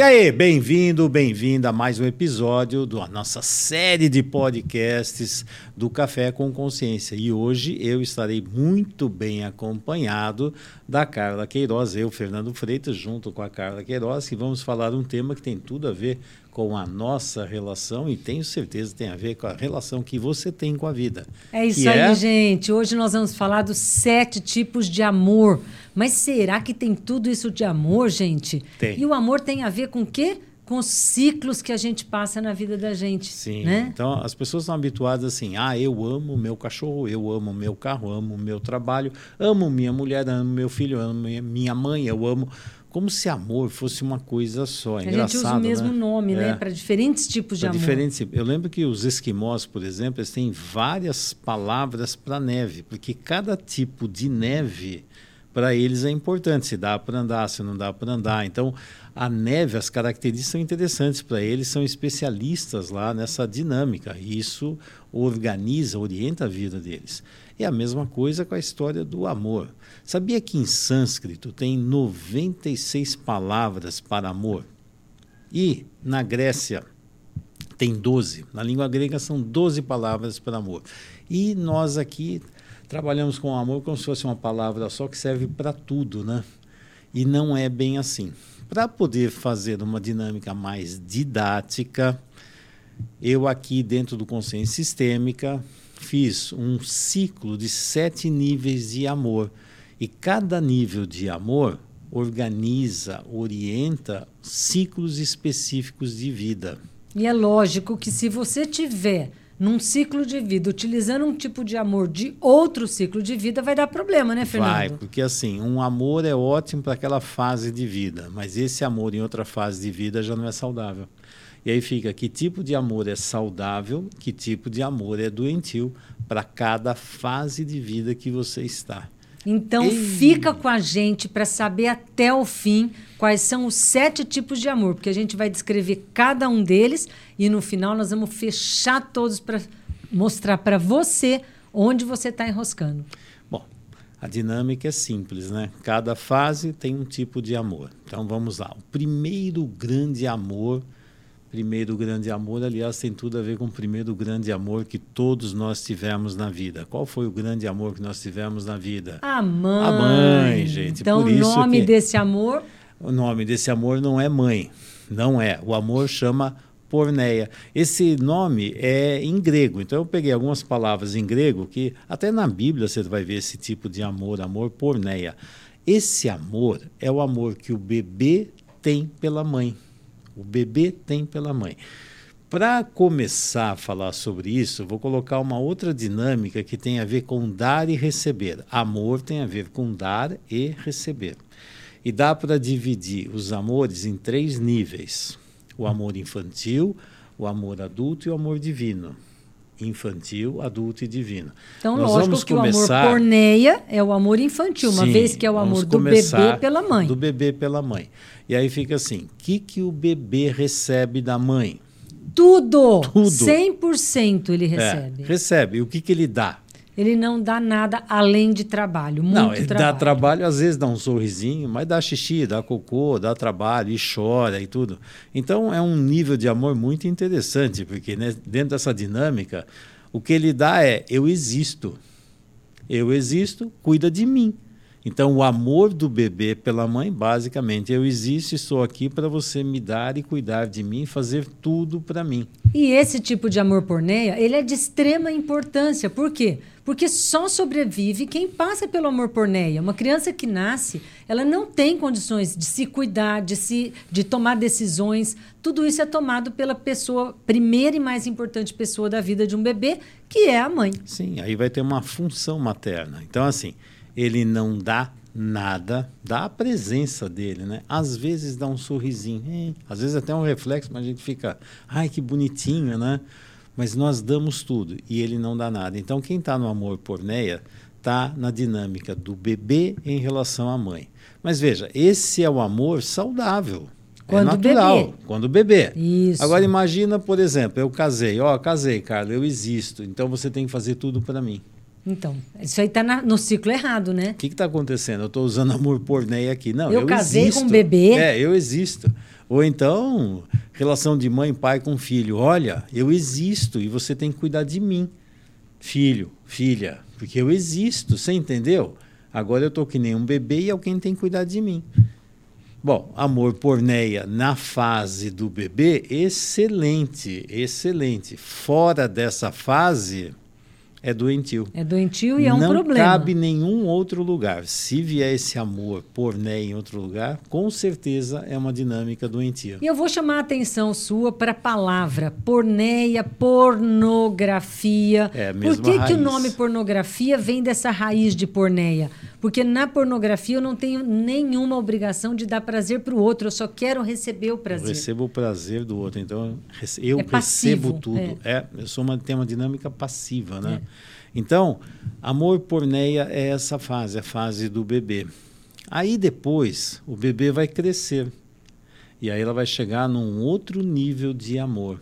E aí, bem-vindo, bem-vinda a mais um episódio da nossa série de podcasts do Café com Consciência. E hoje eu estarei muito bem acompanhado da Carla Queiroz, eu, Fernando Freitas, junto com a Carla Queiroz, que vamos falar um tema que tem tudo a ver com a nossa relação e tenho certeza que tem a ver com a relação que você tem com a vida. É isso aí, é... gente. Hoje nós vamos falar dos sete tipos de amor. Mas será que tem tudo isso de amor, gente? Tem. E o amor tem a ver com o quê? Com os ciclos que a gente passa na vida da gente. Sim. Né? Então as pessoas estão habituadas assim: ah, eu amo meu cachorro, eu amo meu carro, amo meu trabalho, amo minha mulher, amo meu filho, amo minha mãe, eu amo como se amor fosse uma coisa só. É a gente usa o mesmo né? nome, né? é. né? Para diferentes tipos de pra amor. Diferentes, eu lembro que os esquimós, por exemplo, eles têm várias palavras para neve, porque cada tipo de neve para eles é importante, se dá para andar, se não dá para andar. Então, a neve, as características são interessantes para eles, são especialistas lá nessa dinâmica. E isso organiza, orienta a vida deles. É a mesma coisa com a história do amor. Sabia que em sânscrito tem 96 palavras para amor? E na Grécia tem 12. Na língua grega são 12 palavras para amor. E nós aqui trabalhamos com amor como se fosse uma palavra só que serve para tudo, né? E não é bem assim. Para poder fazer uma dinâmica mais didática, eu aqui dentro do consciência sistêmica fiz um ciclo de sete níveis de amor e cada nível de amor organiza, orienta ciclos específicos de vida. E é lógico que se você tiver num ciclo de vida utilizando um tipo de amor de outro ciclo de vida, vai dar problema, né, Fernando? Vai, porque assim, um amor é ótimo para aquela fase de vida, mas esse amor em outra fase de vida já não é saudável. E aí fica que tipo de amor é saudável, que tipo de amor é doentio para cada fase de vida que você está. Então Ei. fica com a gente para saber até o fim quais são os sete tipos de amor, porque a gente vai descrever cada um deles e no final nós vamos fechar todos para mostrar para você onde você está enroscando. Bom, a dinâmica é simples, né? Cada fase tem um tipo de amor. Então vamos lá. O primeiro grande amor primeiro grande amor, aliás, tem tudo a ver com o primeiro grande amor que todos nós tivemos na vida. Qual foi o grande amor que nós tivemos na vida? A mãe. A mãe, gente. Então, Por o nome desse amor? O nome desse amor não é mãe. Não é. O amor chama porneia. Esse nome é em grego. Então eu peguei algumas palavras em grego que até na Bíblia você vai ver esse tipo de amor, amor porneia. Esse amor é o amor que o bebê tem pela mãe. O bebê tem pela mãe. Para começar a falar sobre isso, vou colocar uma outra dinâmica que tem a ver com dar e receber. Amor tem a ver com dar e receber. E dá para dividir os amores em três níveis: o amor infantil, o amor adulto e o amor divino. Infantil, adulto e divino. Então, Nós lógico que começar... o amor porneia é o amor infantil, uma Sim, vez que é o amor do bebê pela mãe. Do bebê pela mãe. E aí fica assim: o que, que o bebê recebe da mãe? Tudo! Tudo. 100% ele recebe. É, recebe. E o que, que ele dá? Ele não dá nada além de trabalho. Muito não, ele trabalho. dá trabalho, às vezes dá um sorrisinho, mas dá xixi, dá cocô, dá trabalho e chora e tudo. Então é um nível de amor muito interessante, porque né, dentro dessa dinâmica, o que ele dá é: eu existo. Eu existo, cuida de mim. Então, o amor do bebê pela mãe, basicamente, eu existo e estou aqui para você me dar e cuidar de mim, fazer tudo para mim. E esse tipo de amor porneia, ele é de extrema importância. Por quê? Porque só sobrevive quem passa pelo amor porneia. Uma criança que nasce, ela não tem condições de se cuidar, de, se, de tomar decisões. Tudo isso é tomado pela pessoa, primeira e mais importante pessoa da vida de um bebê, que é a mãe. Sim, aí vai ter uma função materna. Então, assim, ele não dá nada, dá a presença dele, né? Às vezes dá um sorrisinho, às vezes até um reflexo, mas a gente fica, ai que bonitinho, né? Mas nós damos tudo e ele não dá nada. Então quem está no amor por Neia está na dinâmica do bebê em relação à mãe. Mas veja, esse é o amor saudável. É quando é natural, bebê. quando bebê. Isso. Agora imagina, por exemplo, eu casei, ó, oh, casei, Carla, eu existo, então você tem que fazer tudo para mim. Então, isso aí está no ciclo errado, né? O que está acontecendo? Eu estou usando amor porneia aqui. Não, eu, eu casei existo. com um bebê. É, eu existo. Ou então, relação de mãe, pai com filho. Olha, eu existo e você tem que cuidar de mim. Filho, filha, porque eu existo, você entendeu? Agora eu estou que nem um bebê e alguém tem que cuidar de mim. Bom, amor porneia na fase do bebê, excelente, excelente. Fora dessa fase, é doentio. É doentio e é um não problema. Não cabe nenhum outro lugar. Se vier esse amor porné em outro lugar, com certeza é uma dinâmica doentia. E eu vou chamar a atenção sua para a palavra porneia, pornografia. É a mesma Por que, raiz. que o nome pornografia vem dessa raiz de porneia? Porque na pornografia eu não tenho nenhuma obrigação de dar prazer para o outro, eu só quero receber o prazer. Eu recebo o prazer do outro, então eu É passivo, recebo tudo. é. É. eu sou uma, tenho uma dinâmica passiva, né? Então, amor porneia é essa fase, a fase do bebê. Aí depois, o bebê vai crescer. E aí ela vai chegar num outro nível de amor.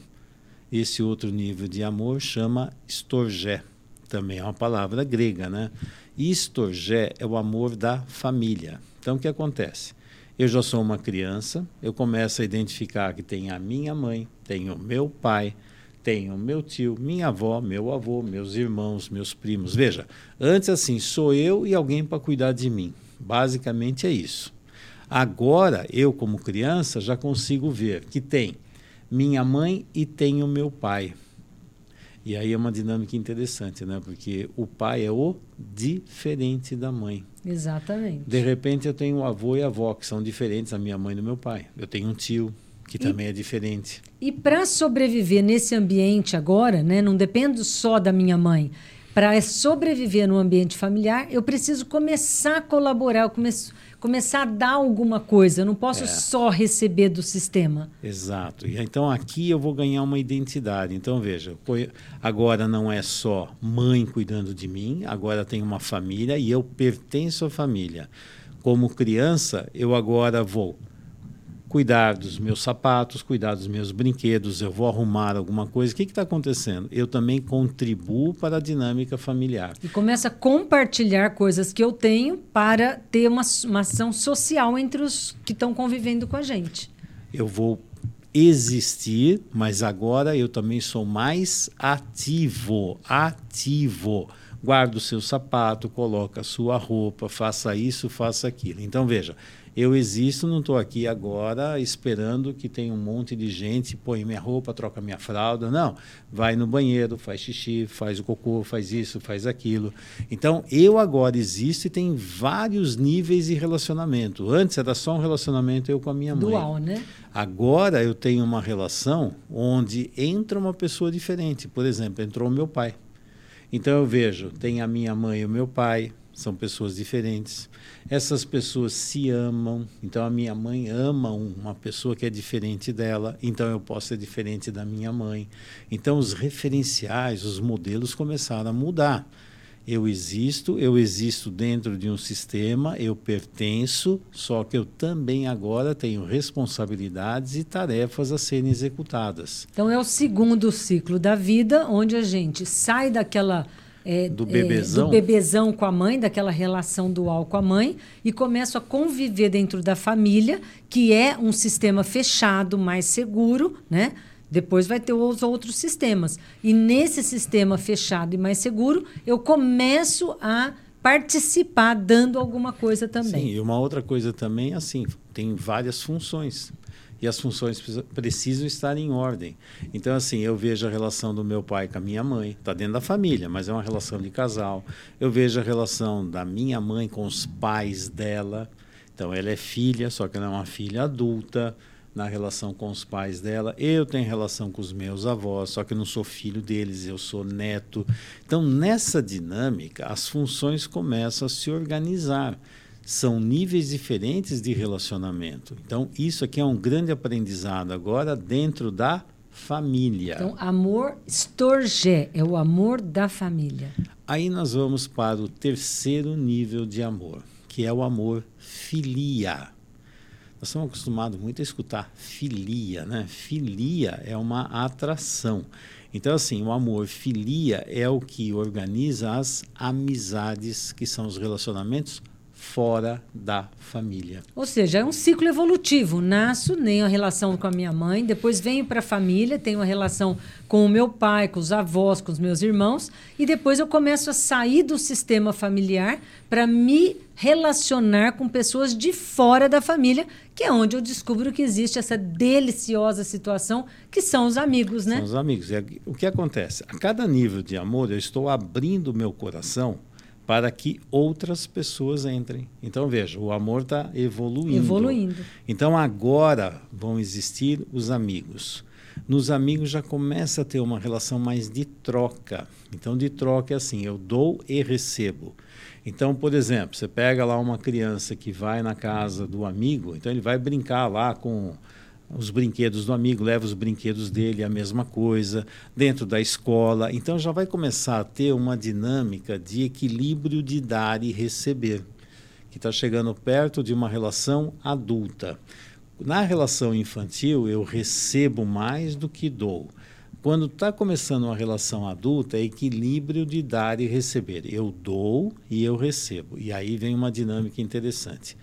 Esse outro nível de amor chama estorgé. Também é uma palavra grega, né? Estorgé é o amor da família. Então, o que acontece? Eu já sou uma criança, eu começo a identificar que tem a minha mãe, tem o meu pai, tenho meu tio, minha avó, meu avô, meus irmãos, meus primos. Veja, antes assim, sou eu e alguém para cuidar de mim. Basicamente é isso. Agora, eu como criança já consigo ver que tem minha mãe e tem o meu pai. E aí é uma dinâmica interessante, né? Porque o pai é o diferente da mãe. Exatamente. De repente eu tenho o avô e a avó que são diferentes da minha mãe e do meu pai. Eu tenho um tio que E- também é diferente. E para sobreviver nesse ambiente agora, né, não dependo só da minha mãe. Para sobreviver no ambiente familiar, eu preciso começar a colaborar, eu começo, começar a dar alguma coisa. Eu não posso É. só receber do sistema. Exato. E então aqui eu vou ganhar uma identidade. Então veja, agora não é só mãe cuidando de mim, agora tem uma família e eu pertenço à família. Como criança, eu agora vou cuidar dos meus sapatos, cuidar dos meus brinquedos, eu vou arrumar alguma coisa. O que está acontecendo? Eu também contribuo para a dinâmica familiar. E começa a compartilhar coisas que eu tenho para ter uma, uma ação social entre os que estão convivendo com a gente. eu vou existir, mas agora eu também sou mais ativo, ativo. Guarda o seu sapato, coloca a sua roupa, faça isso, faça aquilo. Então veja, eu existo, não estou aqui agora esperando que tenha um monte de gente, põe minha roupa, troca minha fralda. Não, vai no banheiro, faz xixi, faz o cocô, faz isso, faz aquilo. Então eu agora existo e tem vários níveis de relacionamento. Antes era só um relacionamento eu com a minha mãe. Dual, né? Agora eu tenho uma relação onde entra uma pessoa diferente. Por exemplo, entrou o meu pai. Então eu vejo, tem a minha mãe e o meu pai, são pessoas diferentes. Essas pessoas se amam. Então a minha mãe ama uma pessoa que é diferente dela, então eu posso ser diferente da minha mãe. Então os referenciais, os modelos começaram a mudar. Eu existo, eu existo dentro de um sistema, eu pertenço, só que eu também agora tenho responsabilidades e tarefas a serem executadas. Então é o segundo ciclo da vida, onde a gente sai daquela é, Do é, bebezão. do bebezão com a mãe, daquela relação dual com a mãe, e começo a conviver dentro da família, que é um sistema fechado, mais seguro, né? Depois vai ter os outros sistemas. E nesse sistema fechado e mais seguro, eu começo a participar dando alguma coisa também. Sim, e uma outra coisa também, assim, tem várias funções. E as funções precisam- estar em ordem. Então, assim, eu vejo a relação do meu pai com a minha mãe, está dentro da família, mas é uma relação de casal. Eu vejo a relação da minha mãe com os pais dela. Então, ela é filha, só que ela é uma filha adulta na relação com os pais dela. Eu tenho relação com os meus avós, só que eu não sou filho deles, eu sou neto. Então, nessa dinâmica, as funções começam a se organizar. São níveis diferentes de relacionamento. Então, isso aqui é um grande aprendizado agora dentro da família. Então, amor storgé é o amor da família. Aí nós vamos para o terceiro nível de amor, que é o amor filia. Nós estamos acostumados muito a escutar filia, né? Filia é uma atração. Então, assim, o amor filia é o que organiza as amizades, que são os relacionamentos fora da família. Ou seja, é um ciclo evolutivo. Nasço, nem a relação com a minha mãe, depois venho para a família, tenho uma relação com o meu pai, com os avós, com os meus irmãos, e depois eu começo a sair do sistema familiar para me relacionar com pessoas de fora da família, que é onde eu descubro que existe essa deliciosa situação que são os amigos, né? São os amigos. O que acontece? A cada nível de amor, eu estou abrindo meu coração para que outras pessoas entrem. Então, veja, o amor está evoluindo. Evoluindo. Então, agora vão existir os amigos. Nos amigos já começa a ter uma relação mais de troca. Então, de troca é assim: eu dou e recebo. Então, por exemplo, você pega lá uma criança que vai na casa do amigo, então ele vai brincar lá com os brinquedos do amigo, leva os brinquedos dele, a mesma coisa, dentro da escola. Então já vai começar a ter uma dinâmica de equilíbrio de dar e receber, que está chegando perto de uma relação adulta. Na relação infantil, eu recebo mais do que dou. Quando está começando uma relação adulta, é equilíbrio de dar e receber. Eu dou e eu recebo. E aí vem uma dinâmica interessante.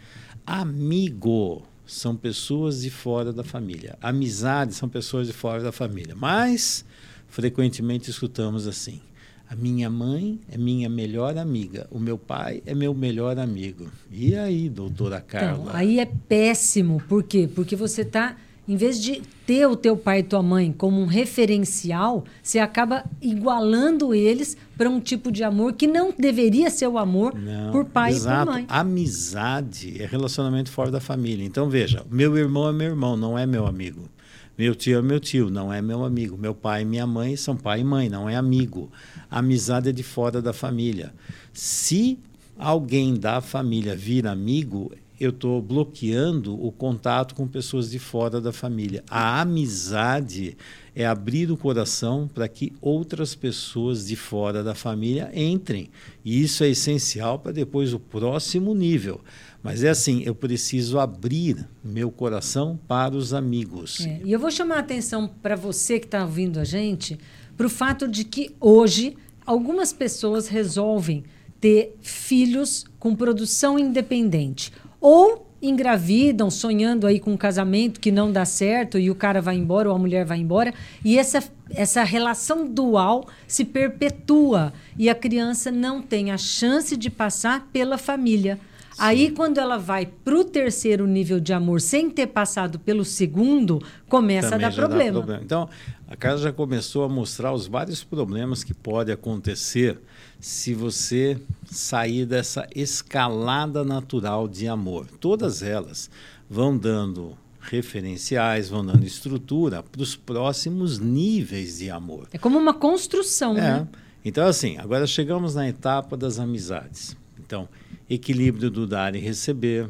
Amigo são pessoas de fora da família. Amizade são pessoas de fora da família. Mas, frequentemente escutamos assim: a minha mãe é minha melhor amiga, o meu pai é meu melhor amigo. E aí, doutora então, Carla? Então, aí é péssimo. Por quê? Porque você está em vez de ter o teu pai e tua mãe como um referencial, você acaba igualando eles para um tipo de amor que não deveria ser o amor não, por pai exato. e por mãe. Amizade é relacionamento fora da família. Então veja, meu irmão é meu irmão, não é meu amigo. Meu tio é meu tio, não é meu amigo. Meu pai e minha mãe são pai e mãe, não é amigo. amizade é de fora da família. Se alguém da família vir amigo, eu estou bloqueando o contato com pessoas de fora da família. A amizade é abrir o coração para que outras pessoas de fora da família entrem. E isso é essencial para depois o próximo nível. Mas é assim, eu preciso abrir meu coração para os amigos. É, e eu vou chamar a atenção para você que está ouvindo a gente para o fato de que hoje algumas pessoas resolvem ter filhos com produção independente ou engravidam, sonhando aí com um casamento que não dá certo e o cara vai embora ou a mulher vai embora, e essa, essa relação dual se perpetua e a criança não tem a chance de passar pela família. Sim. Aí, quando ela vai para o terceiro nível de amor sem ter passado pelo segundo, começa Também a dar problema. problema. Então, a casa já começou a mostrar os vários problemas que podem acontecer se você sair dessa escalada natural de amor. Todas elas vão dando referenciais, vão dando estrutura para os próximos níveis de amor. É como uma construção, é. né? Então, assim, agora chegamos na etapa das amizades. Então, equilíbrio do dar e receber.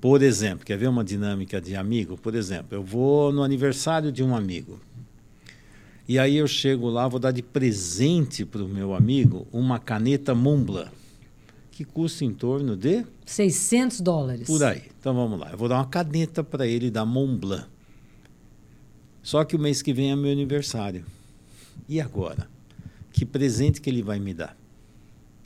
Por exemplo, quer ver uma dinâmica de amigo? Por exemplo, eu vou no aniversário de um amigo. E aí eu chego lá, vou dar de presente para o meu amigo uma caneta Montblanc, que custa em torno de 600 dólares. Por aí. Então vamos lá. Eu vou dar uma caneta para ele da Montblanc. Só que o mês que vem é meu aniversário. E agora? Que presente que ele vai me dar?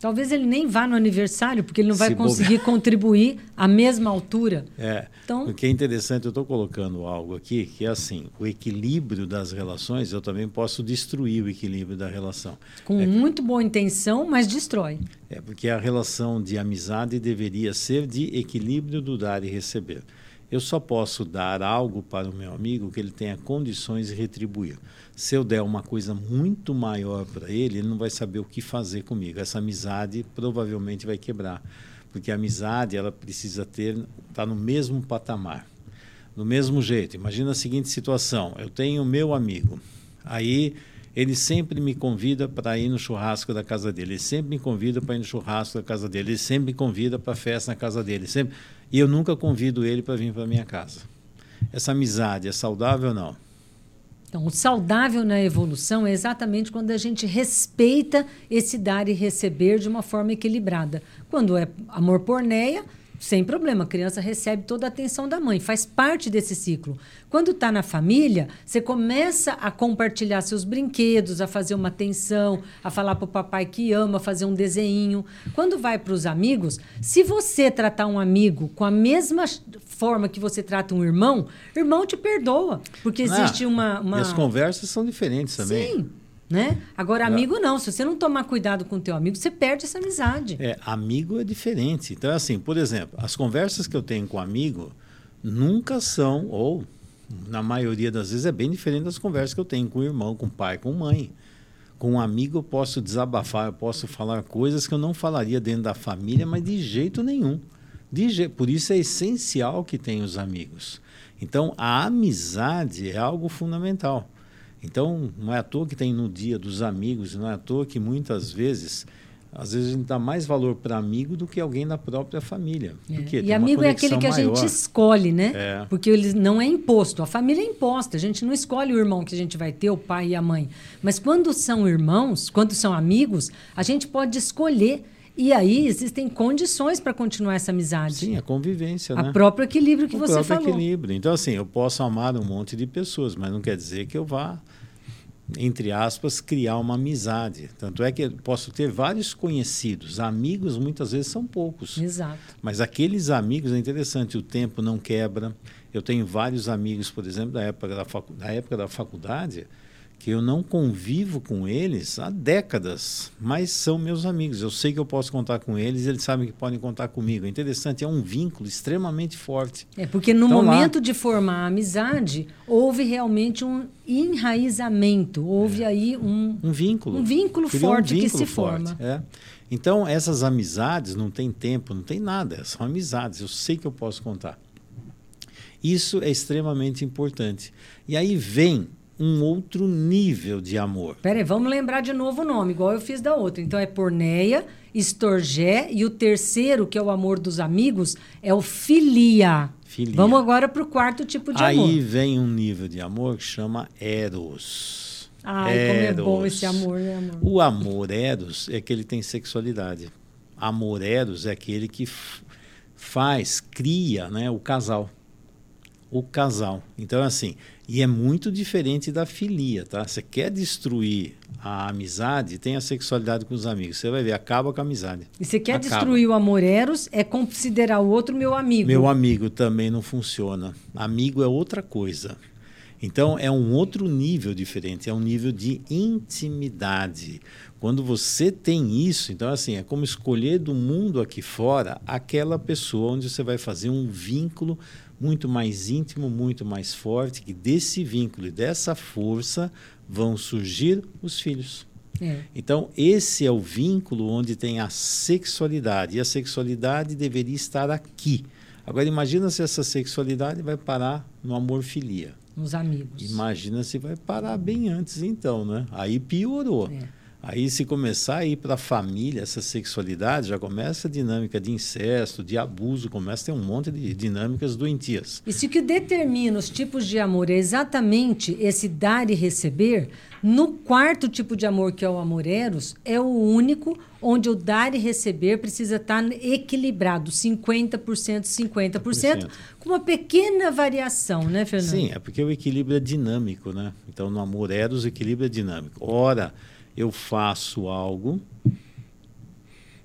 Talvez ele nem vá no aniversário, porque ele não vai Se conseguir contribuir à mesma altura. É. Então, o que é interessante, eu estou colocando algo aqui que é assim: o equilíbrio das relações, eu também posso destruir o equilíbrio da relação. Com é muito boa intenção, mas destrói. É, porque a relação de amizade deveria ser de equilíbrio do dar e receber. Eu só posso dar algo para o meu amigo que ele tenha condições de retribuir. Se eu der uma coisa muito maior para ele, ele não vai saber o que fazer comigo. Essa amizade provavelmente vai quebrar, porque a amizade ela precisa ter tá no mesmo patamar, no mesmo jeito. Imagina a seguinte situação: eu tenho meu amigo, aí ele sempre me convida para ir no churrasco da casa dele, ele sempre me convida para ir no churrasco da casa dele, ele sempre me convida para festa na casa dele, sempre e eu nunca convido ele para vir para minha casa. Essa amizade é saudável ou não? Então, o saudável na evolução é exatamente quando a gente respeita esse dar e receber de uma forma equilibrada. Quando é amor por neia, sem problema, a criança recebe toda a atenção da mãe, faz parte desse ciclo. Quando está na família, você começa a compartilhar seus brinquedos, a fazer uma atenção, a falar para o papai que ama, fazer um desenho. Quando vai para os amigos, se você tratar um amigo com a mesma forma que você trata um irmão, irmão te perdoa, porque ah, existe ah, uma, uma... E as conversas são diferentes também. Sim. Né? Agora, amigo não. Se você não tomar cuidado com o teu amigo, você perde essa amizade. É, amigo é diferente. Então, assim, por exemplo, as conversas que eu tenho com amigo nunca são, ou na maioria das vezes, é bem diferente das conversas que eu tenho com o irmão, com o pai, com mãe. Com um amigo eu posso desabafar, eu posso falar coisas que eu não falaria dentro da família, mas de jeito nenhum. De je... Por isso é essencial que tenha os amigos. Então, a amizade é algo fundamental. Então, não é à toa que tem no dia dos amigos, não é à toa que muitas vezes, às vezes a gente dá mais valor para amigo do que alguém da própria família. É. E amigo é aquele que maior. a gente escolhe, né? É. Porque ele não é imposto. A família é imposta. A gente não escolhe o irmão que a gente vai ter, o pai e a mãe. Mas quando são irmãos, quando são amigos, a gente pode escolher. E aí existem condições para continuar essa amizade. Sim, a convivência, a né? próprio equilíbrio que o você próprio equilíbrio. Então, assim, eu posso amar um monte de pessoas, mas não quer dizer que eu vá entre aspas, criar uma amizade. Tanto é que eu posso ter vários conhecidos, amigos muitas vezes são poucos. Exato. Mas aqueles amigos é interessante, o tempo não quebra. Eu tenho vários amigos, por exemplo, da época da, facu da, época da faculdade, que eu não convivo com eles há décadas, mas são meus amigos. Eu sei que eu posso contar com eles, eles sabem que podem contar comigo. É interessante, é um vínculo extremamente forte. É porque no então, momento lá... de formar a amizade, houve realmente um enraizamento, houve é. aí um, um vínculo, um vínculo forte um vínculo que se forte, forma. É. Então essas amizades não tem tempo, não tem nada, são amizades. Eu sei que eu posso contar. Isso é extremamente importante. E aí vem um outro nível de amor. Peraí, vamos lembrar de novo o nome, igual eu fiz da outra. Então é porneia, estorgé e o terceiro, que é o amor dos amigos, é o filia. filia. Vamos agora para o quarto tipo de Aí amor. Aí vem um nível de amor que chama eros. Ai, eros. como é bom esse amor, né, amor? O amor eros é que ele tem sexualidade. Amor eros é aquele que faz, cria né, o casal. O casal. Então, assim, e é muito diferente da filia, tá? Você quer destruir a amizade, tem a sexualidade com os amigos. Você vai ver, acaba com a amizade. E você quer acaba. destruir o amor eros, é considerar o outro meu amigo. Meu amigo também não funciona. Amigo é outra coisa. Então é um outro nível diferente, é um nível de intimidade. Quando você tem isso, então assim, é como escolher do mundo aqui fora aquela pessoa onde você vai fazer um vínculo muito mais íntimo, muito mais forte, que desse vínculo e dessa força vão surgir os filhos. É. Então, esse é o vínculo onde tem a sexualidade. E a sexualidade deveria estar aqui. Agora, imagina se essa sexualidade vai parar no amor-filia. Nos amigos. Imagina se vai parar bem antes, então, né? Aí piorou. É. Aí, se começar a ir para a família, essa sexualidade, já começa a dinâmica de incesto, de abuso, começa a ter um monte de dinâmicas doentias. E se o que determina os tipos de amor é exatamente esse dar e receber, no quarto tipo de amor, que é o amor eros, é o único onde o dar e receber precisa estar equilibrado, 50%, 50%, com uma pequena variação, né, Fernando? Sim, é porque o equilíbrio é dinâmico, né? Então, no amor eros, o equilíbrio é dinâmico. Ora eu faço algo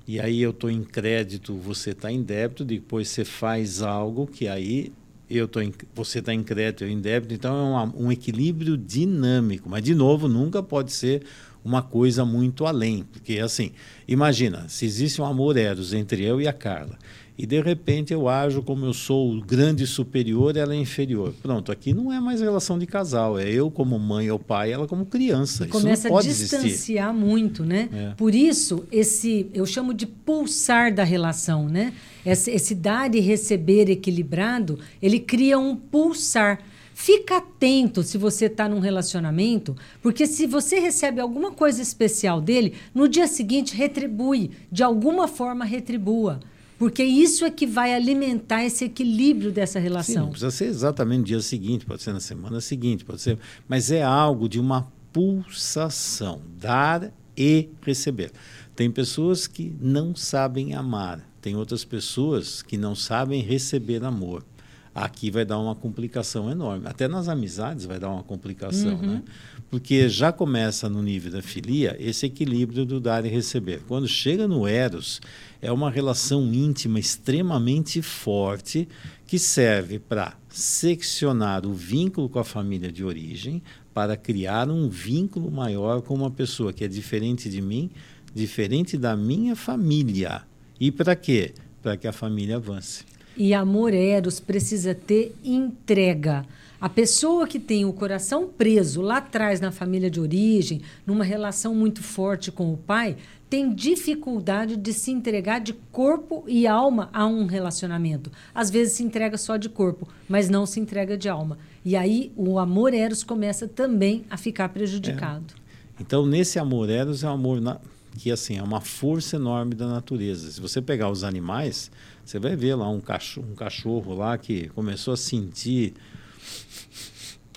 e aí eu estou em crédito, você está em débito, depois você faz algo que aí eu tô em, você está em crédito, eu em débito, então é um, um equilíbrio dinâmico, mas de novo nunca pode ser uma coisa muito além, porque assim, imagina, se existe um amor eros entre eu e a Carla, e de repente eu ajo como eu sou o grande superior, ela é inferior. Pronto, aqui não é mais relação de casal, é eu como mãe ou pai, ela como criança. Isso começa a distanciar existir. muito, né? É. Por isso esse eu chamo de pulsar da relação, né? Esse, esse dar e receber equilibrado, ele cria um pulsar. Fica atento se você está num relacionamento, porque se você recebe alguma coisa especial dele, no dia seguinte retribui, de alguma forma retribua. Porque isso é que vai alimentar esse equilíbrio dessa relação. Sim, não precisa ser exatamente no dia seguinte, pode ser na semana seguinte, pode ser, mas é algo de uma pulsação, dar e receber. Tem pessoas que não sabem amar, tem outras pessoas que não sabem receber amor. Aqui vai dar uma complicação enorme. Até nas amizades vai dar uma complicação, uhum. né? Porque já começa no nível da filia esse equilíbrio do dar e receber. Quando chega no Eros, é uma relação íntima extremamente forte que serve para seccionar o vínculo com a família de origem, para criar um vínculo maior com uma pessoa que é diferente de mim, diferente da minha família. E para quê? Para que a família avance. E amor eros precisa ter entrega. A pessoa que tem o coração preso lá atrás na família de origem, numa relação muito forte com o pai, tem dificuldade de se entregar de corpo e alma a um relacionamento. Às vezes se entrega só de corpo, mas não se entrega de alma. E aí o amor eros começa também a ficar prejudicado. É. Então, nesse amor eros é um amor na que assim é uma força enorme da natureza. Se você pegar os animais, você vai ver lá um cachorro, um cachorro lá que começou a sentir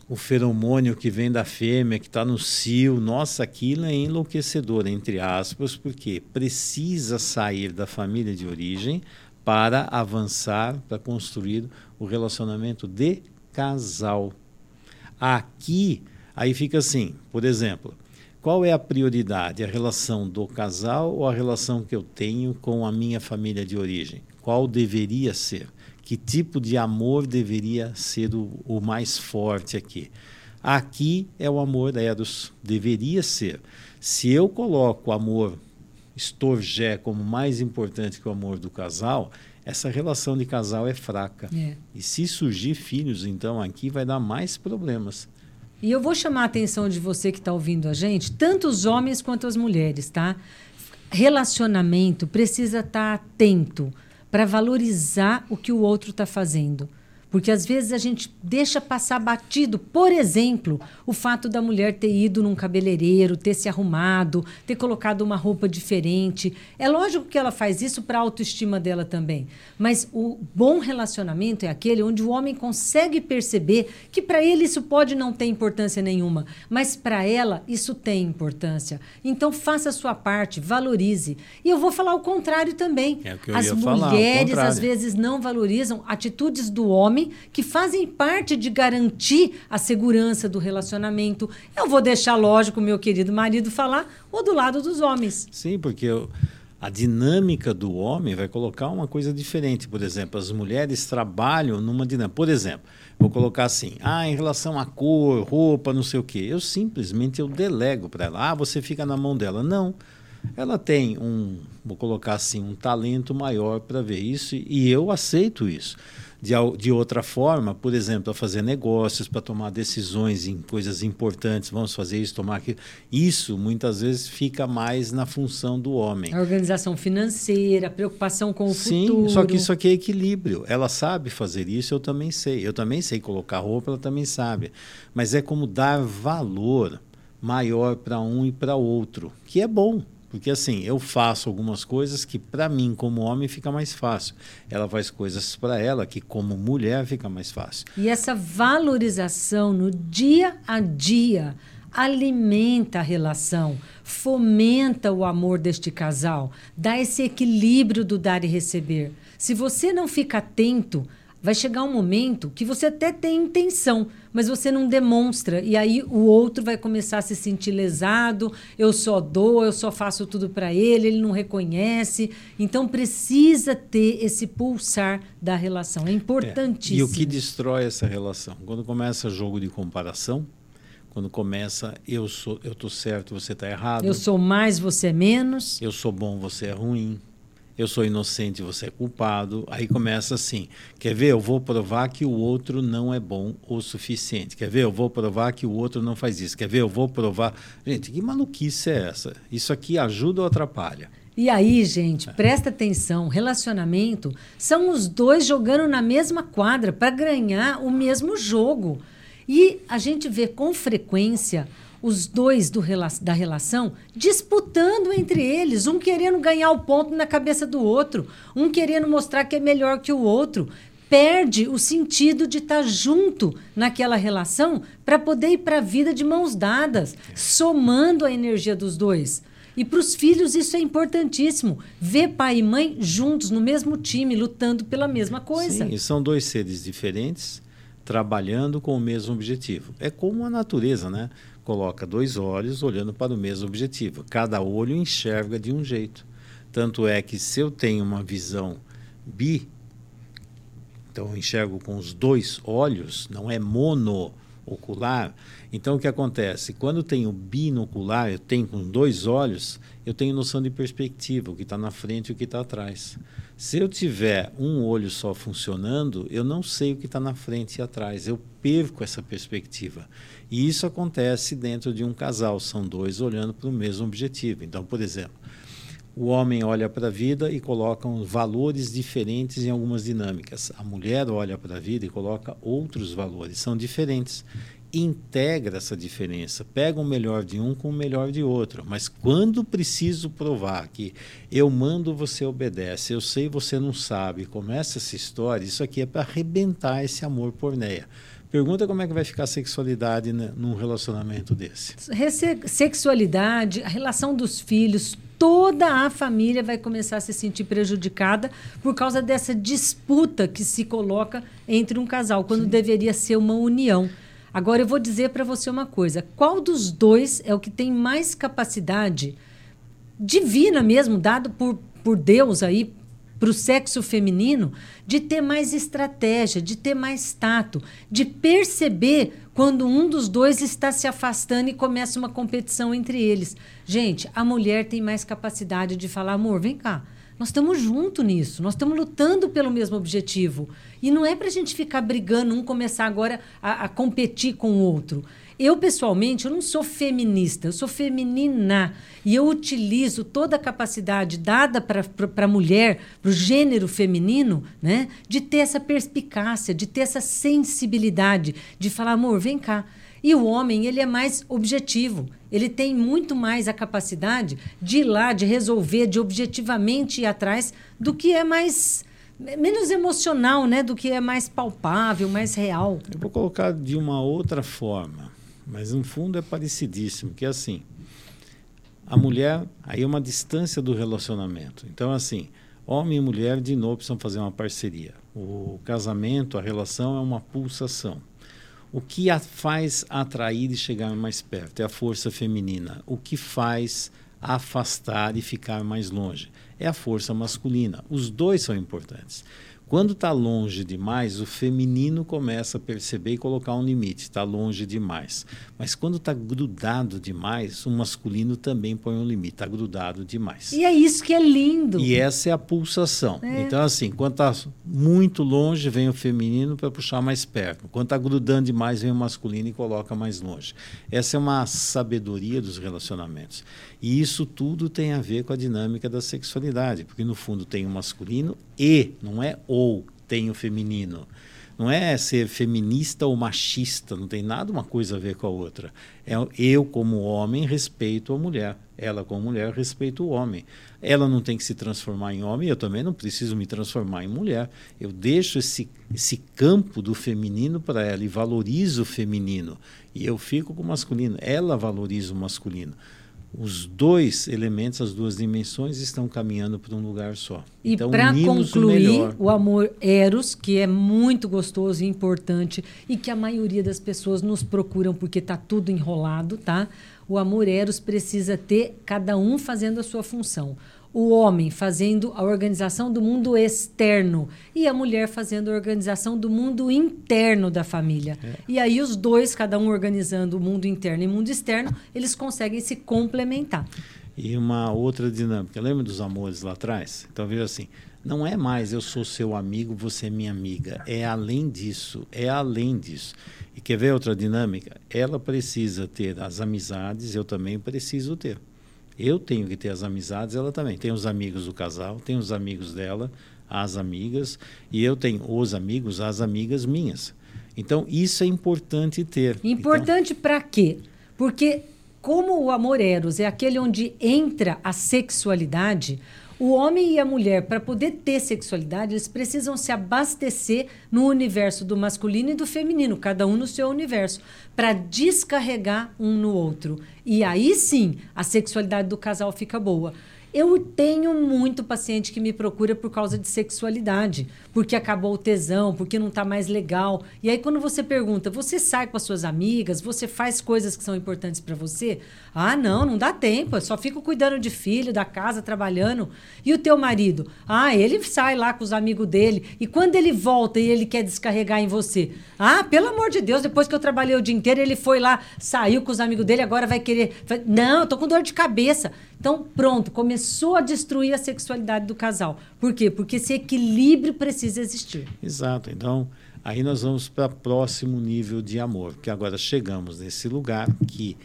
o feromônio que vem da fêmea, que está no cio. Nossa, aquilo é enlouquecedor, entre aspas, porque precisa sair da família de origem para avançar, para construir o relacionamento de casal. Aqui, aí fica assim, por exemplo, qual é a prioridade? A relação do casal ou a relação que eu tenho com a minha família de origem? Qual deveria ser? Que tipo de amor deveria ser o, o mais forte aqui? Aqui é o amor eros, deveria ser. Se eu coloco o amor estorgé como mais importante que o amor do casal, essa relação de casal é fraca. É. E se surgir filhos, então aqui vai dar mais problemas. E eu vou chamar a atenção de você que está ouvindo a gente, tanto os homens quanto as mulheres, tá? Relacionamento precisa estar tá atento para valorizar o que o outro está fazendo. Porque às vezes a gente deixa passar batido, por exemplo, o fato da mulher ter ido num cabeleireiro, ter se arrumado, ter colocado uma roupa diferente. É lógico que ela faz isso para a autoestima dela também. Mas o bom relacionamento é aquele onde o homem consegue perceber que para ele isso pode não ter importância nenhuma, mas para ela isso tem importância. Então faça a sua parte, valorize. E eu vou falar o contrário também. É o que eu As mulheres falar, às vezes não valorizam atitudes do homem homem que fazem parte de garantir a segurança do relacionamento. Eu vou deixar, lógico, meu querido marido falar, ou do lado dos homens. Sim, porque eu, a dinâmica do homem vai colocar uma coisa diferente. Por exemplo, as mulheres trabalham numa dinâmica. Por exemplo, vou colocar assim: ah, em relação à cor, roupa, não sei o quê. Eu simplesmente eu delego para ela. Ah, você fica na mão dela. Não. Ela tem um, vou colocar assim, um talento maior para ver isso e eu aceito isso de, de outra forma, por exemplo, a fazer negócios, para tomar decisões em coisas importantes, vamos fazer isso, tomar aquilo. Isso muitas vezes fica mais na função do homem. A organização financeira, a preocupação com o Sim, futuro. Sim, só que isso aqui é equilíbrio. Ela sabe fazer isso, eu também sei. Eu também sei colocar roupa, ela também sabe. Mas é como dar valor maior para um e para outro, que é bom. Porque assim, eu faço algumas coisas que para mim como homem fica mais fácil. Ela faz coisas para ela que como mulher fica mais fácil. E essa valorização no dia a dia alimenta a relação, fomenta o amor deste casal, dá esse equilíbrio do dar e receber. Se você não fica atento vai chegar um momento que você até tem intenção, mas você não demonstra. E aí o outro vai começar a se sentir lesado. Eu só dou, eu só faço tudo para ele, ele não reconhece. Então precisa ter esse pulsar da relação. É importantíssimo. É. E o que destrói essa relação? Quando começa jogo de comparação, quando começa eu sou eu tô certo, você está errado. Eu sou mais, você é menos. Eu sou bom, você é ruim eu sou inocente, você é culpado. Aí começa assim: quer ver? Eu vou provar que o outro não é bom o suficiente. Quer ver? Eu vou provar que o outro não faz isso. Quer ver? Eu vou provar. Gente, que maluquice é essa? Isso aqui ajuda ou atrapalha? E aí, gente, presta atenção: relacionamento são os dois jogando na mesma quadra para ganhar o mesmo jogo. E a gente vê com frequência os dois do, da relação disputando entre eles, um querendo ganhar o ponto na cabeça do outro, um querendo mostrar que é melhor que o outro. Perde o sentido de estar junto naquela relação para poder ir para a vida de mãos dadas, somando a energia dos dois. E para os filhos isso é importantíssimo. Ver pai e mãe juntos no mesmo time, lutando pela mesma coisa. Sim, são dois seres diferentes trabalhando com o mesmo objetivo. É como a natureza, né? Coloca dois olhos olhando para o mesmo objetivo. Cada olho enxerga de um jeito. Tanto é que se eu tenho uma visão bi, então eu enxergo com os dois olhos, não é monoocular. Então o que acontece? Quando eu tenho binocular, eu tenho com dois olhos, eu tenho noção de perspectiva, o que está na frente e o que está atrás. Se eu tiver um olho só funcionando, eu não sei o que está na frente e atrás, eu perco essa perspectiva. E isso acontece dentro de um casal, são dois olhando para o mesmo objetivo. Então, por exemplo, o homem olha para a vida e coloca valores diferentes em algumas dinâmicas. A mulher olha para a vida e coloca outros valores, são diferentes. Integra essa diferença, pega o melhor de um com o melhor de outro. Mas quando preciso provar que eu mando, você obedece, eu sei, você não sabe, começa essa história, isso aqui é para arrebentar esse amor por Neia. Pergunta como é que vai ficar a sexualidade né, num relacionamento desse. Sexualidade, a relação dos filhos, toda a família vai começar a se sentir prejudicada por causa dessa disputa que se coloca entre um casal, quando Sim. deveria ser uma união. Agora eu vou dizer para você uma coisa: qual dos dois é o que tem mais capacidade divina mesmo, dado por, por Deus aí para o sexo feminino, de ter mais estratégia, de ter mais tato, de perceber quando um dos dois está se afastando e começa uma competição entre eles. Gente, a mulher tem mais capacidade de falar, amor, vem cá. Nós estamos juntos nisso, nós estamos lutando pelo mesmo objetivo. E não é para a gente ficar brigando, um começar agora a, a competir com o outro. Eu, pessoalmente, eu não sou feminista, eu sou feminina. E eu utilizo toda a capacidade dada para a mulher, para o gênero feminino, né, de ter essa perspicácia, de ter essa sensibilidade, de falar, amor, vem cá. E o homem, ele é mais objetivo. Ele tem muito mais a capacidade de ir lá, de resolver, de objetivamente ir atrás do que é mais menos emocional, né, do que é mais palpável, mais real. Eu vou colocar de uma outra forma. Mas no fundo é parecidíssimo, que é assim, a mulher, aí é uma distância do relacionamento. Então, assim, homem e mulher de novo precisam fazer uma parceria. O casamento, a relação é uma pulsação. O que a faz atrair e chegar mais perto é a força feminina. O que faz afastar e ficar mais longe é a força masculina. Os dois são importantes. Quando está longe demais, o feminino começa a perceber e colocar um limite. Está longe demais. Mas quando está grudado demais, o masculino também põe um limite. Está grudado demais. E é isso que é lindo. E essa é a pulsação. É. Então, assim, quando está muito longe, vem o feminino para puxar mais perto. Quando está grudando demais, vem o masculino e coloca mais longe. Essa é uma sabedoria dos relacionamentos. E isso tudo tem a ver com a dinâmica da sexualidade, porque no fundo tem o masculino e, não é ou, tem o feminino. Não é ser feminista ou machista, não tem nada uma coisa a ver com a outra. É eu, como homem, respeito a mulher. Ela, como mulher, respeita o homem. Ela não tem que se transformar em homem, eu também não preciso me transformar em mulher. Eu deixo esse, esse campo do feminino para ela e valorizo o feminino. E eu fico com o masculino. Ela valoriza o masculino os dois elementos, as duas dimensões estão caminhando para um lugar só. E então, para concluir, o, o, amor eros, que é muito gostoso e importante e que a maioria das pessoas nos procuram porque está tudo enrolado, tá? O amor eros precisa ter cada um fazendo a sua função o homem fazendo a organização do mundo externo e a mulher fazendo a organização do mundo interno da família. É. E aí os dois, cada um organizando o mundo interno e o mundo externo, eles conseguem se complementar. E uma outra dinâmica, lembra dos amores lá atrás? Então veja assim, não é mais eu sou seu amigo, você é minha amiga, é além disso, é além disso. E quer ver outra dinâmica? Ela precisa ter as amizades, eu também preciso ter. Eu tenho que ter as amizades, ela também. Tem os amigos do casal, tem os amigos dela, as amigas, e eu tenho os amigos, as amigas minhas. Então, isso é importante ter. Importante então... para quê? Porque, como o amor eros é aquele onde entra a sexualidade, O homem e a mulher, para poder ter sexualidade, eles precisam se abastecer no universo do masculino e do feminino, cada um no seu universo, para descarregar um no outro. E aí sim, a sexualidade do casal fica boa. Eu tenho muito paciente que me procura por causa de sexualidade, porque acabou o tesão, porque não está mais legal. E aí, quando você pergunta, você sai com as suas amigas, você faz coisas que são importantes para você? Ah, não, não dá tempo, eu só fico cuidando de filho, da casa, trabalhando. E o teu marido? Ah, ele sai lá com os amigos dele. E quando ele volta e ele quer descarregar em você? Ah, pelo amor de Deus, depois que eu trabalhei o dia inteiro, ele foi lá, saiu com os amigos dele, agora vai querer. Não, eu tô com dor de cabeça. Então, pronto, começou a destruir a sexualidade do casal. Por quê? Porque esse equilíbrio precisa existir. Exato. Então, aí nós vamos para o próximo nível de amor, que agora chegamos nesse lugar que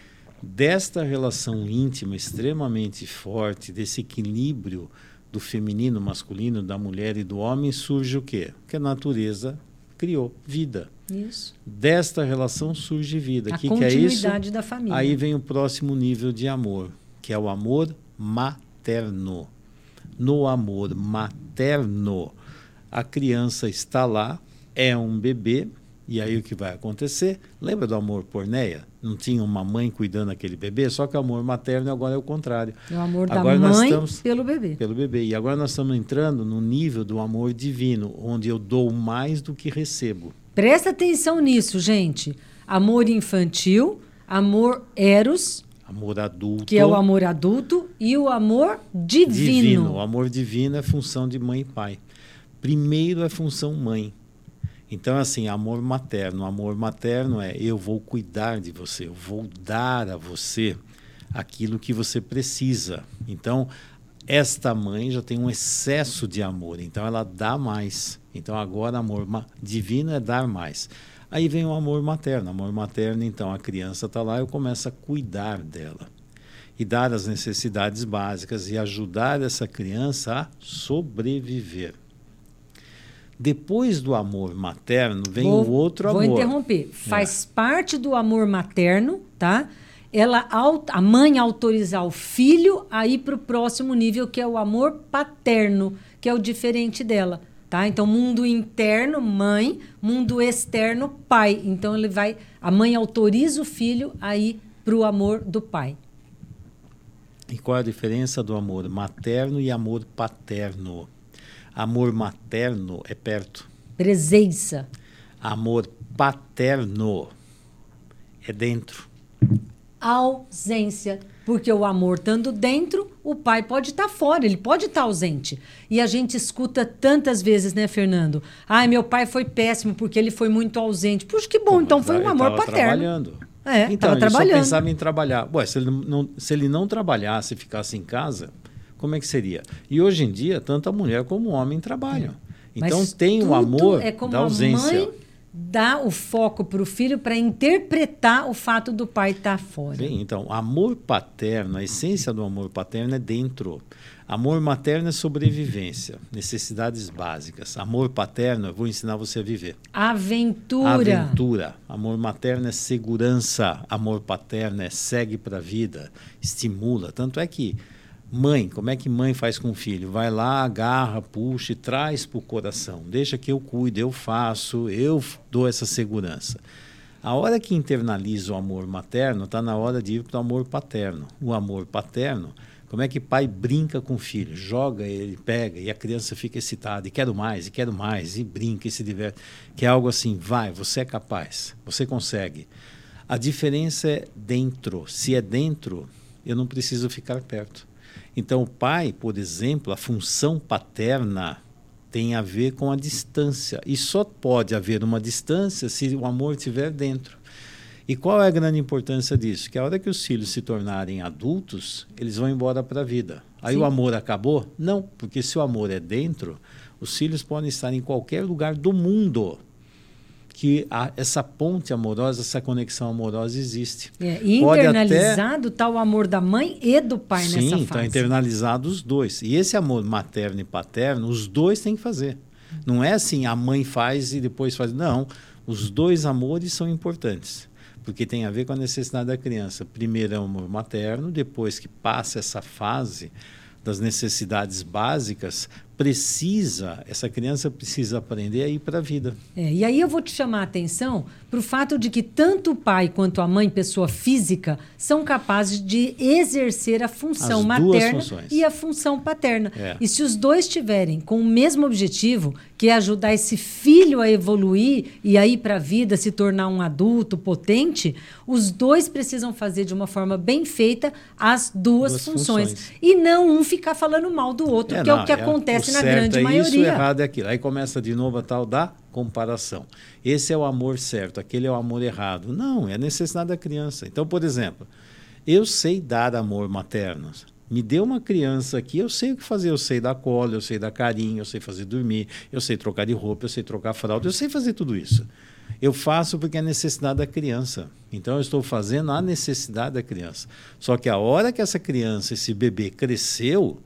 desta relação íntima extremamente forte, desse equilíbrio do feminino, masculino, da mulher e do homem, surge o quê? Que a natureza criou vida. Isso. Desta relação surge vida. A que continuidade que é isso? da família. Aí vem o próximo nível de amor, que é o amor materno. No amor materno, a criança está lá, é um bebê, e aí o que vai acontecer? Lembra do amor porneia? Não tinha uma mãe cuidando daquele bebê, só que o amor materno agora é o contrário. É o amor agora da mãe estamos, pelo bebê. Pelo bebê. E agora nós estamos entrando no nível do amor divino, onde eu dou mais do que recebo. Presta atenção nisso, gente. Amor infantil, amor eros, Amor adulto. que é o amor adulto, e o amor divino. divino. O amor divino é função de mãe e pai. Primeiro é função mãe. Então, assim, amor materno. Amor materno é eu vou cuidar de você, eu vou dar a você aquilo que você precisa. Então, esta mãe já tem um excesso de amor, então ela dá mais. Então, agora, amor divino é dar mais. Aí vem o amor materno. Amor materno, então, a criança está lá, eu começo a cuidar dela. E dar as necessidades básicas e ajudar essa criança a sobreviver. Depois do amor materno vem vou, o outro amor. Vou interromper. Faz é. parte do amor materno, tá? Ela, a mãe autorizar o filho a ir para o próximo nível, que é o amor paterno, que é o diferente dela. Tá? Então, mundo interno, mãe, mundo externo, pai. Então, ele vai. A mãe autoriza o filho a ir para o amor do pai. E qual a diferença do amor materno e amor paterno? Amor materno é perto. Presença. Amor paterno é dentro. Ausência. Porque o amor estando dentro, o pai pode estar tá fora, ele pode estar tá ausente. E a gente escuta tantas vezes, né, Fernando? Ai, meu pai foi péssimo porque ele foi muito ausente. Puxa, que bom, então foi um amor paterno. trabalhando. É, então, ele trabalhando. só pensava em trabalhar. Ué, se ele não, se ele não trabalhasse e ficasse em casa, como é que seria? E hoje em dia, tanto a mulher como o homem trabalham. É. Então Mas tem o amor é como da ausência. Mãe dá o foco para o filho para interpretar o fato do pai estar tá fora. Sim, então, amor paterno, a essência do amor paterno é dentro. Amor materno é sobrevivência, necessidades básicas. Amor paterno, eu vou ensinar você a viver. Aventura. Aventura. Amor materno é segurança. Amor paterno é segue para a vida, estimula. Tanto é que Mãe, como é que mãe faz com o filho? Vai lá, agarra, puxa e traz para o coração. Deixa que eu cuido, eu faço, eu dou essa segurança. A hora que internaliza o amor materno, está na hora de ir para o amor paterno. O amor paterno, como é que pai brinca com o filho? Joga ele, pega, e a criança fica excitada, e quero mais, e quero mais, e brinca, e se diverte. Que é algo assim, vai, você é capaz, você consegue. A diferença é dentro. Se é dentro, eu não preciso ficar perto. Então, o pai, por exemplo, a função paterna tem a ver com a distância. E só pode haver uma distância se o amor estiver dentro. E qual é a grande importância disso? Que a hora que os filhos se tornarem adultos, eles vão embora para a vida. Aí Sim. o amor acabou? Não, porque se o amor é dentro, os filhos podem estar em qualquer lugar do mundo que a, essa ponte amorosa, essa conexão amorosa existe. É, e internalizado está o amor da mãe e do pai Sim, nessa tá fase. Sim, está internalizado os dois. E esse amor materno e paterno, os dois têm que fazer. Não é assim, a mãe faz e depois faz. Não, os dois amores são importantes. Porque tem a ver com a necessidade da criança. Primeiro é o amor materno, depois que passa essa fase, das necessidades básicas, precisa, essa criança precisa aprender a ir para a vida. É, e aí eu vou te chamar a atenção para o fato de que tanto o pai quanto a mãe, pessoa física, são capazes de exercer a função As materna e a função paterna. É. E se os dois tiverem com o mesmo objetivo, que é ajudar esse filho a evoluir e a ir para a vida, se tornar um adulto potente, os dois precisam fazer de uma forma bem feita as duas, Duas funções. funções. E não um ficar falando mal do outro, que é não, o que acontece o na certo grande é maioria. Isso, errado é aquilo. Aí começa de novo a tal da comparação. Esse é o amor certo, aquele é o amor errado. Não, é a necessidade da criança. Então, por exemplo, eu sei dar amor materno. Me deu uma criança aqui, eu sei o que fazer. Eu sei dar colo, eu sei dar carinho, eu sei fazer dormir, eu sei trocar de roupa, eu sei trocar fralda, eu sei fazer tudo isso. Eu faço porque é necessidade da criança. Então, eu estou fazendo a necessidade da criança. Só que a hora que essa criança, esse bebê cresceu,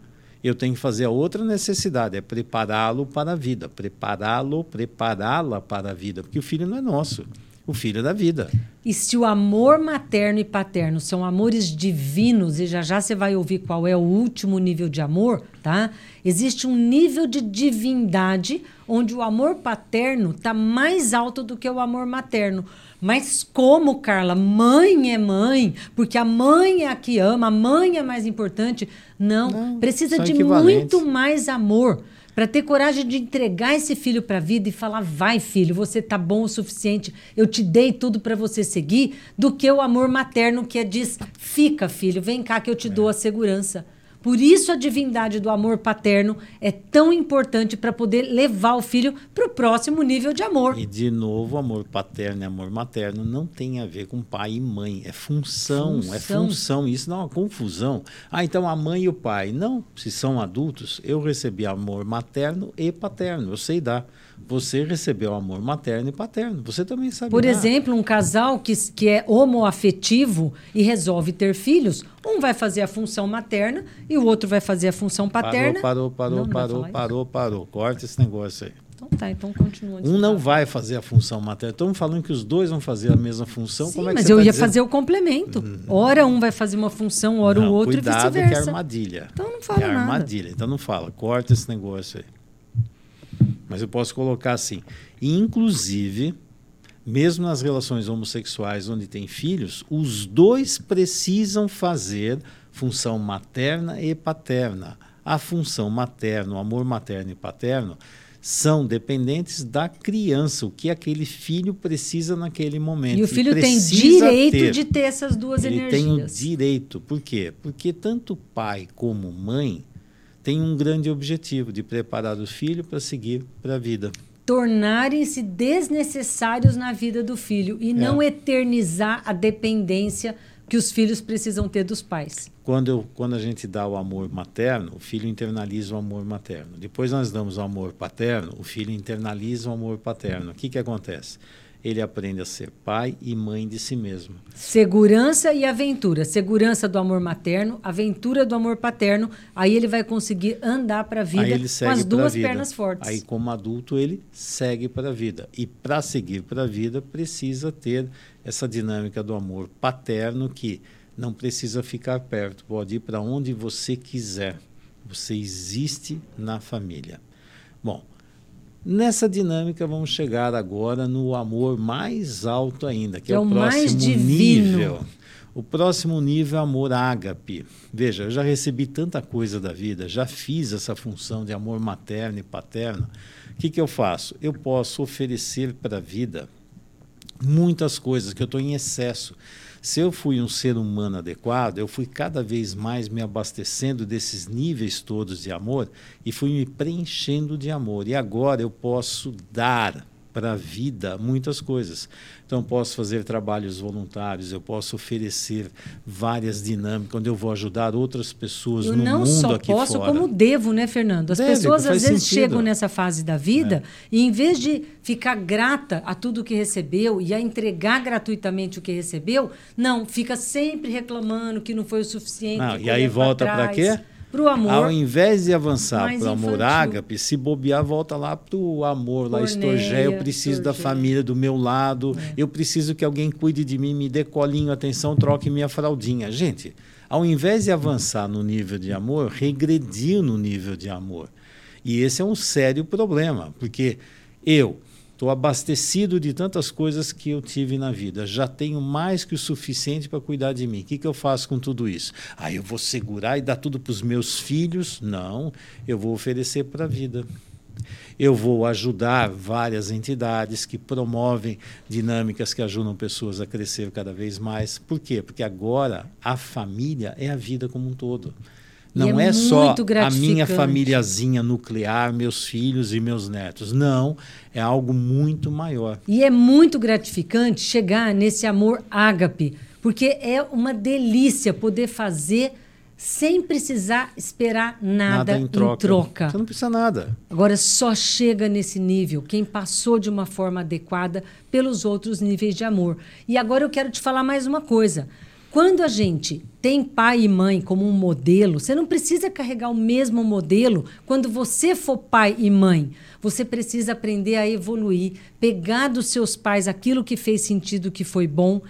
eu tenho que fazer a outra necessidade, é prepará-lo para a vida. Prepará-lo, prepará-la para a vida. Porque o filho não é nosso, o filho da vida. E se o amor materno e paterno são amores divinos, e já já você vai ouvir qual é o último nível de amor, tá? Existe um nível de divindade onde o amor paterno está mais alto do que o amor materno. Mas como, Carla? Mãe é mãe, porque a mãe é a que ama, a mãe é mais importante. Não, Não, precisa de muito mais amor para ter coragem de entregar esse filho para a vida e falar: vai, filho, você tá bom o suficiente, eu te dei tudo para você seguir, do que o amor materno que é diz: fica, filho, vem cá que eu te dou a segurança. Por isso a divindade do amor paterno é tão importante para poder levar o filho para o próximo nível de amor. E, de novo, amor paterno e amor materno não tem a ver com pai e mãe. É função, é Função. função. Isso não é uma confusão. Ah, então a mãe e o pai. Não, se são adultos, eu recebi amor materno e paterno. Eu sei dar. Você recebeu amor materno e paterno. Você também sabe Por exemplo, um casal que, que é homoafetivo e resolve ter filhos, um vai fazer a função materna e o outro vai fazer a função paterna. Parou, parou, Não, não parou, parou, parou. Corta esse negócio aí. Então tá, então continua. Um não vai fazer a função materna. Estamos falando que os dois vão fazer a mesma função. Sim, é mas eu tá ia dizendo? fazer o complemento. Ora um vai fazer uma função, ora Não, o outro cuidado e que é vice-versa. armadilha. Então não fala é nada. armadilha. Então não fala. Corta esse negócio aí. Mas eu posso colocar assim. Inclusive, mesmo nas relações homossexuais onde tem filhos, os dois precisam fazer função materna e paterna. A função materna, o amor materno e paterno, são dependentes da criança, o que aquele filho precisa naquele momento. E o filho tem direito ter. de ter essas duas Ele tem o energias. direito. Por quê? Porque tanto pai como mãe têm um grande objetivo de preparar o filho para seguir para a vida. Tornarem-se desnecessários na vida do filho e não eternizar a dependência que os filhos precisam ter dos pais. Quando, eu, quando a gente dá o amor materno, o filho internaliza o amor materno. Depois nós damos o amor paterno, o filho internaliza o amor paterno. O que, que acontece? Ele aprende a ser pai e mãe de si mesmo. Segurança e aventura. Segurança do amor materno, aventura do amor paterno. Aí ele vai conseguir andar para a vida com as duas pernas fortes. Aí, como adulto, ele segue para a vida. E para seguir para a vida, precisa ter essa dinâmica do amor paterno que não precisa ficar perto, pode ir para onde você quiser. Você existe na família. Bom, nessa dinâmica vamos chegar agora no amor mais alto ainda, que é, É o o mais próximo divino. nível. O próximo nível é amor ágape. Veja, eu já recebi tanta coisa da vida, já fiz essa função de amor materno e paterno. O que, que eu faço? Eu posso oferecer para a vida muitas coisas que eu estou em excesso. Se eu fui um ser humano adequado, eu fui cada vez mais me abastecendo desses níveis todos de amor e fui me preenchendo de amor. E agora eu posso dar para a vida muitas coisas. Então, eu posso fazer trabalhos voluntários, eu posso oferecer várias dinâmicas, onde eu vou ajudar outras pessoas Eu no não mundo só aqui posso, fora. como devo, né, Fernando? As Deve, pessoas às vezes sentido. É. chegam nessa fase da vida e, em vez de ficar grata a tudo que recebeu e a entregar gratuitamente o que recebeu, não, fica sempre reclamando que não foi o suficiente. Não, e aí volta para quê? Pro amor. Ao invés de avançar para o amor ágape, se bobear, volta lá para o amor, lá estorgé. Eu preciso da família do meu lado, É. eu preciso que alguém cuide de mim, me dê colinho, atenção, troque minha fraldinha. Gente, Ao invés de avançar no nível de amor, regrediu no nível de amor. E esse é um sério problema, porque eu estou abastecido de tantas coisas que eu tive na vida, já tenho mais que o suficiente para cuidar de mim. O que, que eu faço com tudo isso? Ah, eu vou segurar e dar tudo para os meus filhos? Não, eu vou oferecer para a vida. Eu vou ajudar várias entidades que promovem dinâmicas que ajudam pessoas a crescer cada vez mais. Por quê? Porque agora a família é a vida como um todo. Não é, é só a minha famíliazinha nuclear, meus filhos e meus netos. Não, é algo muito maior. E é muito gratificante chegar nesse amor ágape, porque é uma delícia poder fazer sem precisar esperar nada, nada em, troca. em, troca. Você não precisa nada. Agora só chega nesse nível quem passou de uma forma adequada pelos outros níveis de amor. E agora eu quero te falar mais uma coisa. Quando a gente tem pai e mãe como um modelo, você não precisa carregar o mesmo modelo quando você for pai e mãe. Você precisa aprender a evoluir, pegar dos seus pais aquilo que fez sentido, que foi bom,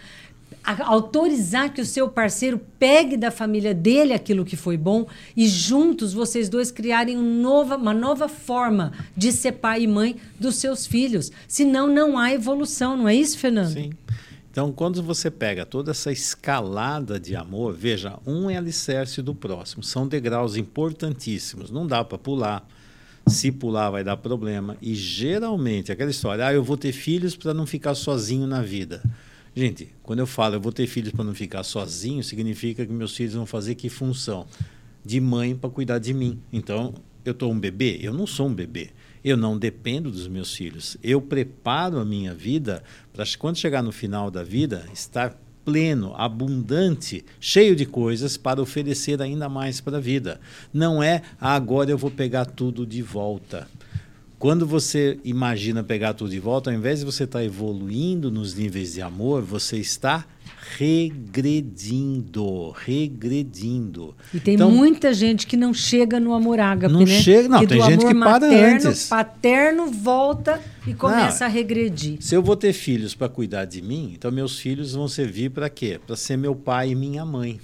autorizar que o seu parceiro pegue da família dele aquilo que foi bom e juntos vocês dois criarem um nova, uma nova forma de ser pai e mãe dos seus filhos. Senão não há evolução, não é isso, Fernando? Sim. Então, quando você pega toda essa escalada de amor, veja, um é alicerce do próximo, são degraus importantíssimos, não dá para pular. Se pular, vai dar problema. E geralmente, aquela história, ah, eu vou ter filhos para não ficar sozinho na vida. Gente, quando eu falo eu vou ter filhos para não ficar sozinho, significa que meus filhos vão fazer que função? De mãe para cuidar de mim. Então, eu estou um bebê? Eu não sou um bebê. Eu não dependo dos meus filhos. Eu preparo a minha vida para, quando chegar no final da vida, estar pleno, abundante, cheio de coisas para oferecer ainda mais para a vida. Não é ah, agora eu vou pegar tudo de volta. Quando você imagina pegar tudo de volta, ao invés de você estar evoluindo nos níveis de amor, você está regredindo, regredindo. E tem então, muita gente que não chega no amor ágape, não né? Chega, não, tem gente que para materno, antes. paterno volta e começa não, a regredir. Se eu vou ter filhos para cuidar de mim, então meus filhos vão servir para quê? Para ser meu pai e minha mãe.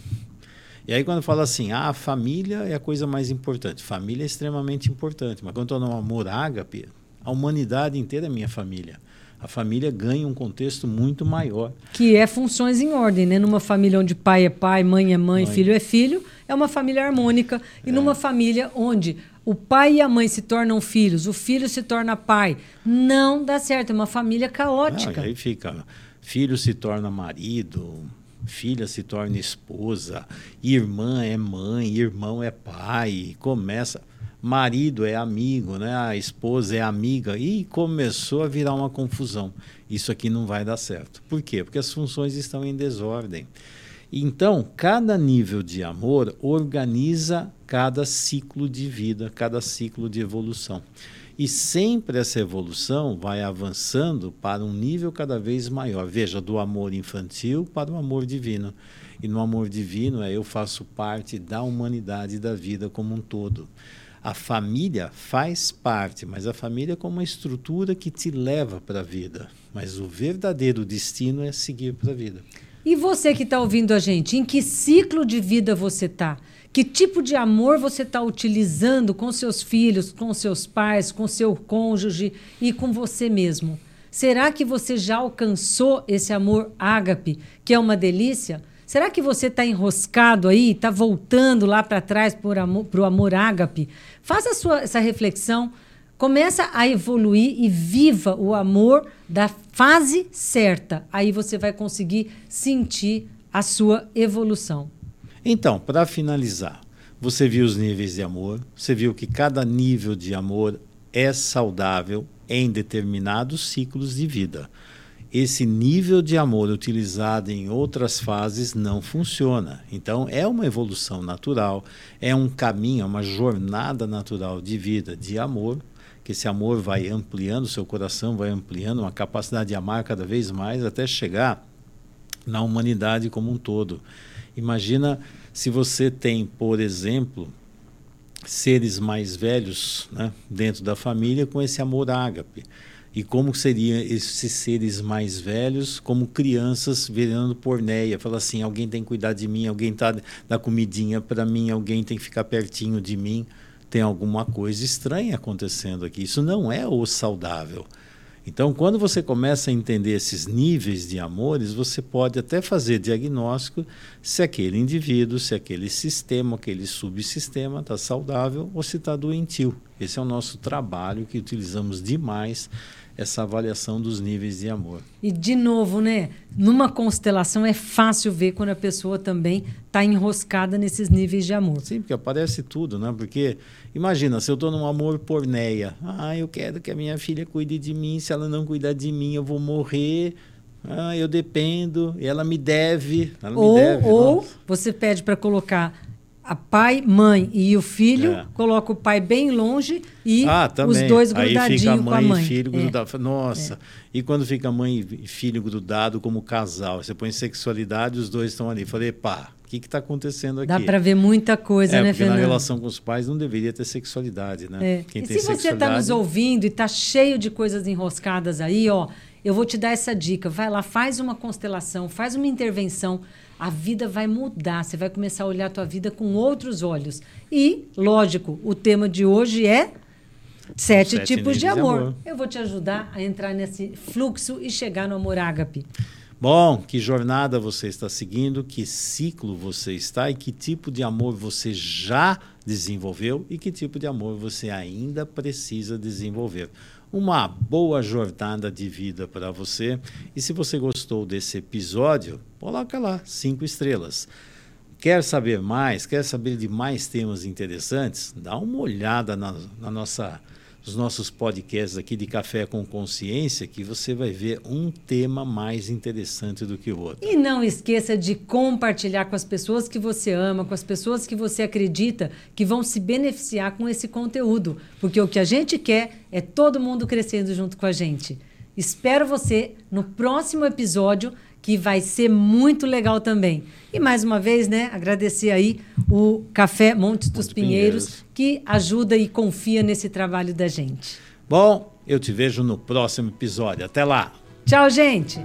E aí quando fala assim, ah, a família é a coisa mais importante. Família é extremamente importante, mas quando eu estou no amor ágape, a humanidade inteira é minha família a família ganha um contexto muito maior. Que é funções em ordem, né? Numa família onde pai é pai, mãe é mãe, mãe. filho é filho, é uma família harmônica. E é. numa família onde o pai e a mãe se tornam filhos, o filho se torna pai, não dá certo, é uma família caótica. Ah, aí fica, filho se torna marido, filha se torna esposa, irmã é mãe, irmão é pai, começa marido é amigo, né? a esposa é amiga, e começou a virar uma confusão. Isso aqui não vai dar certo. Por quê? Porque as funções estão em desordem. Então, cada nível de amor organiza cada ciclo de vida, cada ciclo de evolução. E sempre essa evolução vai avançando para um nível cada vez maior. Veja, do amor infantil para o amor divino. E no amor divino é eu faço parte da humanidade da vida como um todo. A família faz parte, mas a família é como uma estrutura que te leva para a vida. Mas o verdadeiro destino é seguir para a vida. E você que está ouvindo a gente, em que ciclo de vida você está? Que tipo de amor você está utilizando com seus filhos, com seus pais, com seu cônjuge e com você mesmo? Será que você já alcançou esse amor ágape, que é uma delícia? Será que você está enroscado aí, está voltando lá para trás para o amor ágape? Faça sua, essa reflexão, começa a evoluir e viva o amor da fase certa. Aí você vai conseguir sentir a sua evolução. Então, para finalizar, você viu os níveis de amor, você viu que cada nível de amor é saudável em determinados ciclos de vida esse nível de amor utilizado em outras fases não funciona. Então, é uma evolução natural, é um caminho, é uma jornada natural de vida, de amor, que esse amor vai ampliando, seu coração vai ampliando, uma capacidade de amar cada vez mais até chegar na humanidade como um todo. Imagina se você tem, por exemplo, seres mais velhos né, dentro da família com esse amor ágape e como seriam esses seres mais velhos, como crianças virando porneia. Fala assim: alguém tem que cuidar de mim, alguém tá da comidinha para mim, alguém tem que ficar pertinho de mim. Tem alguma coisa estranha acontecendo aqui. Isso não é o saudável. Então, quando você começa a entender esses níveis de amores, você pode até fazer diagnóstico se aquele indivíduo, se aquele sistema, aquele subsistema está saudável ou se está doentio. Esse é o nosso trabalho que utilizamos demais essa avaliação dos níveis de amor. E de novo, né? Numa constelação é fácil ver quando a pessoa também está enroscada nesses níveis de amor. Sim, porque aparece tudo, né? Porque imagina, se eu estou num amor porneia, ah, eu quero que a minha filha cuide de mim, se ela não cuidar de mim, eu vou morrer. Ah, eu dependo, ela me deve. Ela ou me deve, ou você pede para colocar a pai, mãe e o filho, é. coloca o pai bem longe e ah, os dois grudadinhos com a mãe. E filho é. grudado. Nossa, é. e quando fica mãe e filho grudado como casal, você põe sexualidade os dois estão ali. Falei, pá, o que está acontecendo aqui? Dá para ver muita coisa, é, né, Fernando? na relação com os pais não deveria ter sexualidade, né? É. Quem e se você está nos ouvindo e está cheio de coisas enroscadas aí, ó, eu vou te dar essa dica. Vai lá, faz uma constelação, faz uma intervenção a vida vai mudar, você vai começar a olhar a tua vida com outros olhos. E, lógico, o tema de hoje é sete, sete tipos de amor. de amor. Eu vou te ajudar a entrar nesse fluxo e chegar no amor ágape. Bom, que jornada você está seguindo, que ciclo você está e que tipo de amor você já desenvolveu e que tipo de amor você ainda precisa desenvolver uma boa jornada de vida para você. E se você gostou desse episódio, coloca lá cinco estrelas. Quer saber mais? Quer saber de mais temas interessantes? Dá uma olhada na, na nossa os nossos podcasts aqui de Café com Consciência, que você vai ver um tema mais interessante do que o outro. E não esqueça de compartilhar com as pessoas que você ama, com as pessoas que você acredita que vão se beneficiar com esse conteúdo, porque o que a gente quer é todo mundo crescendo junto com a gente. Espero você no próximo episódio que vai ser muito legal também. E mais uma vez, né, agradecer aí o Café Montes dos Monte Pinheiros, Pinheiros, que ajuda e confia nesse trabalho da gente. Bom, eu te vejo no próximo episódio. Até lá. Tchau, gente.